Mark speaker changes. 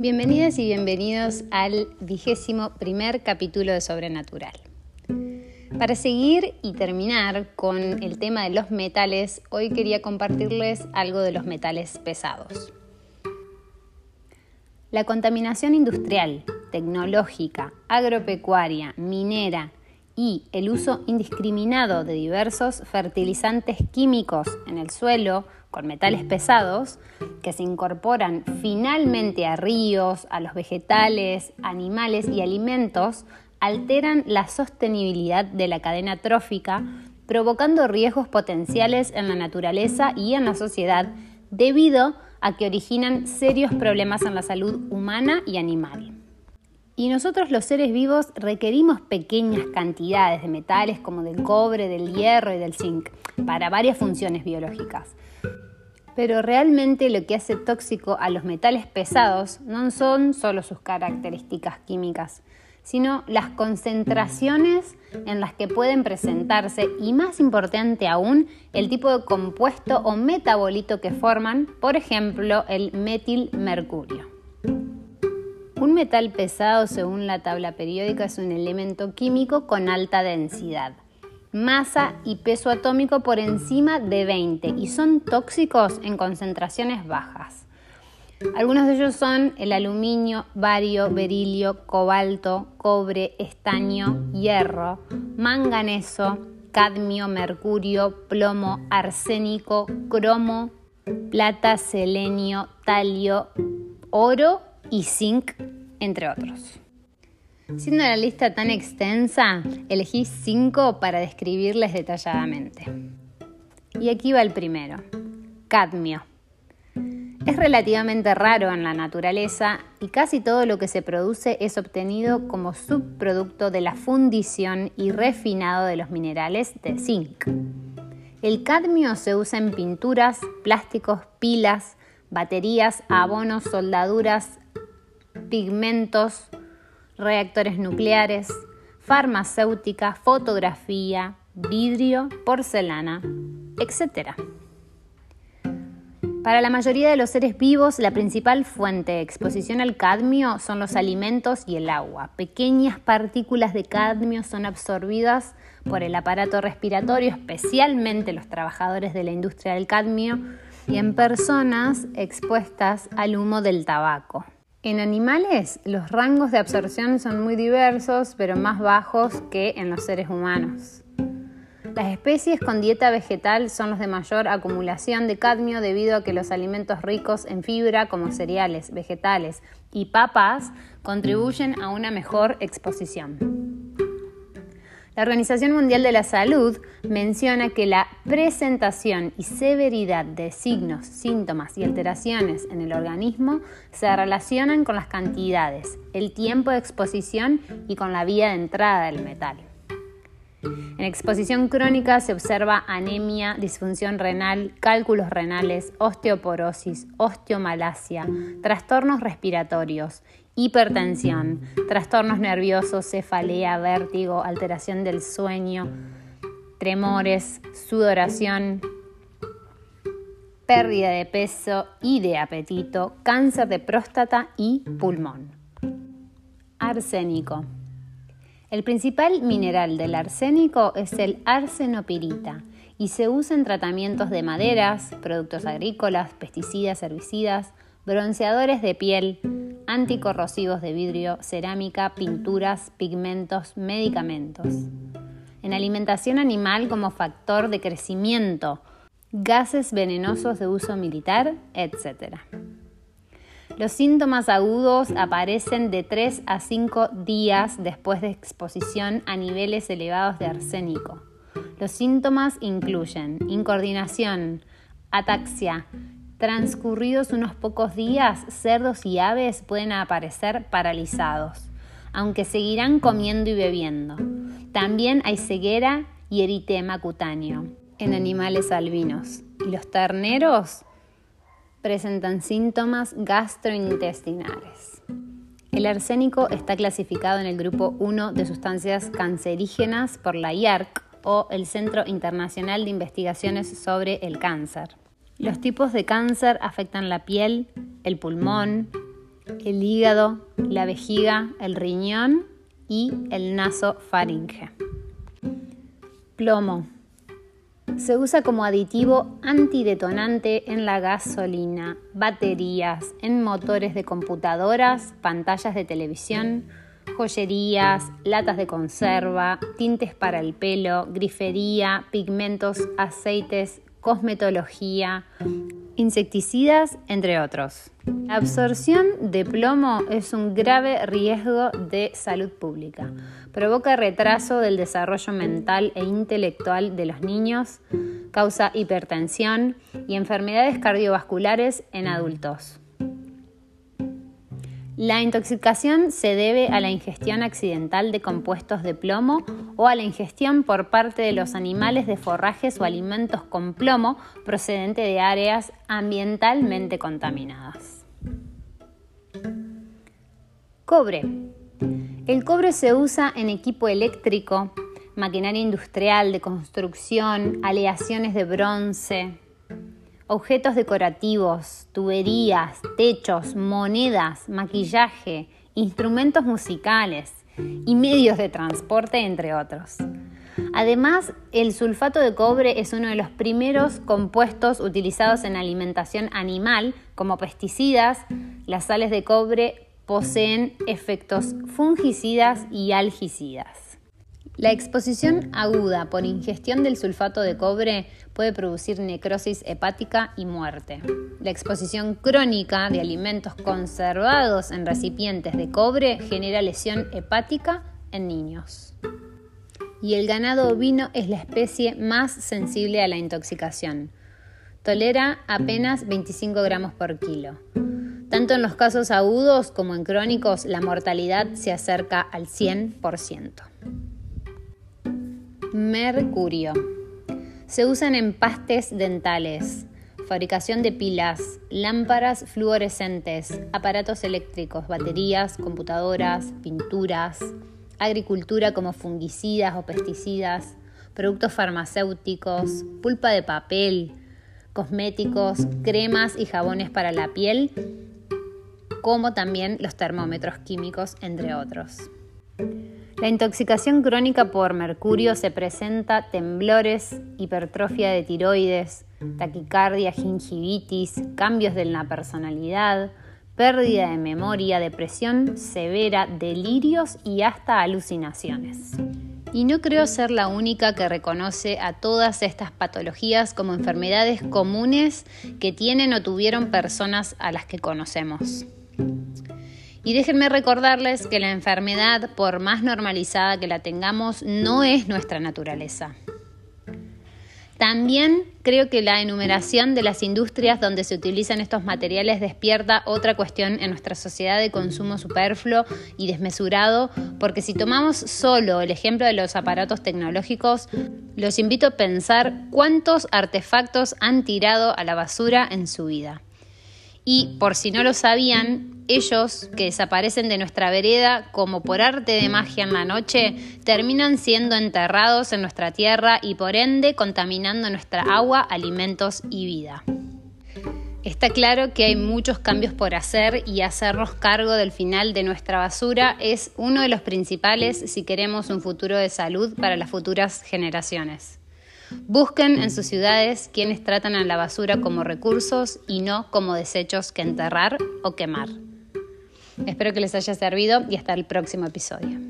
Speaker 1: Bienvenidas y bienvenidos al vigésimo primer capítulo de Sobrenatural. Para seguir y terminar con el tema de los metales, hoy quería compartirles algo de los metales pesados. La contaminación industrial, tecnológica, agropecuaria, minera y el uso indiscriminado de diversos fertilizantes químicos en el suelo con metales pesados que se incorporan finalmente a ríos, a los vegetales, animales y alimentos alteran la sostenibilidad de la cadena trófica, provocando riesgos potenciales en la naturaleza y en la sociedad debido a que originan serios problemas en la salud humana y animal. Y nosotros los seres vivos requerimos pequeñas cantidades de metales como del cobre, del hierro y del zinc para varias funciones biológicas. Pero realmente lo que hace tóxico a los metales pesados no son solo sus características químicas, sino las concentraciones en las que pueden presentarse y más importante aún, el tipo de compuesto o metabolito que forman, por ejemplo, el metilmercurio. Un metal pesado, según la tabla periódica, es un elemento químico con alta densidad, masa y peso atómico por encima de 20 y son tóxicos en concentraciones bajas. Algunos de ellos son el aluminio, bario, berilio, cobalto, cobre, estaño, hierro, manganeso, cadmio, mercurio, plomo, arsénico, cromo, plata, selenio, talio, oro y zinc, entre otros. Siendo la lista tan extensa, elegí cinco para describirles detalladamente. Y aquí va el primero, cadmio. Es relativamente raro en la naturaleza y casi todo lo que se produce es obtenido como subproducto de la fundición y refinado de los minerales de zinc. El cadmio se usa en pinturas, plásticos, pilas, baterías, abonos, soldaduras, pigmentos, reactores nucleares, farmacéutica, fotografía, vidrio, porcelana, etc. Para la mayoría de los seres vivos, la principal fuente de exposición al cadmio son los alimentos y el agua. Pequeñas partículas de cadmio son absorbidas por el aparato respiratorio, especialmente los trabajadores de la industria del cadmio, y en personas expuestas al humo del tabaco. En animales, los rangos de absorción son muy diversos, pero más bajos que en los seres humanos. Las especies con dieta vegetal son los de mayor acumulación de cadmio debido a que los alimentos ricos en fibra como cereales, vegetales y papas contribuyen a una mejor exposición. La Organización Mundial de la Salud menciona que la presentación y severidad de signos, síntomas y alteraciones en el organismo se relacionan con las cantidades, el tiempo de exposición y con la vía de entrada del metal. En exposición crónica se observa anemia, disfunción renal, cálculos renales, osteoporosis, osteomalacia, trastornos respiratorios, hipertensión, trastornos nerviosos, cefalea, vértigo, alteración del sueño, tremores, sudoración, pérdida de peso y de apetito, cáncer de próstata y pulmón. Arsénico. El principal mineral del arsénico es el arsenopirita y se usa en tratamientos de maderas, productos agrícolas, pesticidas, herbicidas, bronceadores de piel, anticorrosivos de vidrio, cerámica, pinturas, pigmentos, medicamentos. En alimentación animal como factor de crecimiento, gases venenosos de uso militar, etc. Los síntomas agudos aparecen de 3 a 5 días después de exposición a niveles elevados de arsénico. Los síntomas incluyen incoordinación, ataxia, Transcurridos unos pocos días, cerdos y aves pueden aparecer paralizados, aunque seguirán comiendo y bebiendo. También hay ceguera y eritema cutáneo en animales albinos. Y los terneros presentan síntomas gastrointestinales. El arsénico está clasificado en el grupo 1 de sustancias cancerígenas por la IARC o el Centro Internacional de Investigaciones sobre el Cáncer. Los tipos de cáncer afectan la piel, el pulmón, el hígado, la vejiga, el riñón y el nasofaringe. Plomo. Se usa como aditivo antidetonante en la gasolina, baterías, en motores de computadoras, pantallas de televisión, joyerías, latas de conserva, tintes para el pelo, grifería, pigmentos, aceites, cosmetología, insecticidas, entre otros. La absorción de plomo es un grave riesgo de salud pública. Provoca retraso del desarrollo mental e intelectual de los niños, causa hipertensión y enfermedades cardiovasculares en adultos. La intoxicación se debe a la ingestión accidental de compuestos de plomo o a la ingestión por parte de los animales de forrajes o alimentos con plomo procedente de áreas ambientalmente contaminadas. Cobre. El cobre se usa en equipo eléctrico, maquinaria industrial de construcción, aleaciones de bronce, objetos decorativos, tuberías, techos, monedas, maquillaje, instrumentos musicales y medios de transporte, entre otros. Además, el sulfato de cobre es uno de los primeros compuestos utilizados en alimentación animal como pesticidas. Las sales de cobre poseen efectos fungicidas y algicidas. La exposición aguda por ingestión del sulfato de cobre puede producir necrosis hepática y muerte. La exposición crónica de alimentos conservados en recipientes de cobre genera lesión hepática en niños. Y el ganado ovino es la especie más sensible a la intoxicación. Tolera apenas 25 gramos por kilo. Tanto en los casos agudos como en crónicos, la mortalidad se acerca al 100%. Mercurio. Se usan en pastes dentales, fabricación de pilas, lámparas fluorescentes, aparatos eléctricos, baterías, computadoras, pinturas, agricultura como fungicidas o pesticidas, productos farmacéuticos, pulpa de papel, cosméticos, cremas y jabones para la piel, como también los termómetros químicos, entre otros. La intoxicación crónica por mercurio se presenta temblores, hipertrofia de tiroides, taquicardia, gingivitis, cambios de la personalidad, pérdida de memoria, depresión severa, delirios y hasta alucinaciones. Y no creo ser la única que reconoce a todas estas patologías como enfermedades comunes que tienen o tuvieron personas a las que conocemos. Y déjenme recordarles que la enfermedad, por más normalizada que la tengamos, no es nuestra naturaleza. También creo que la enumeración de las industrias donde se utilizan estos materiales despierta otra cuestión en nuestra sociedad de consumo superfluo y desmesurado, porque si tomamos solo el ejemplo de los aparatos tecnológicos, los invito a pensar cuántos artefactos han tirado a la basura en su vida. Y por si no lo sabían, ellos que desaparecen de nuestra vereda como por arte de magia en la noche, terminan siendo enterrados en nuestra tierra y por ende contaminando nuestra agua, alimentos y vida. Está claro que hay muchos cambios por hacer y hacernos cargo del final de nuestra basura es uno de los principales si queremos un futuro de salud para las futuras generaciones. Busquen en sus ciudades quienes tratan a la basura como recursos y no como desechos que enterrar o quemar. Espero que les haya servido y hasta el próximo episodio.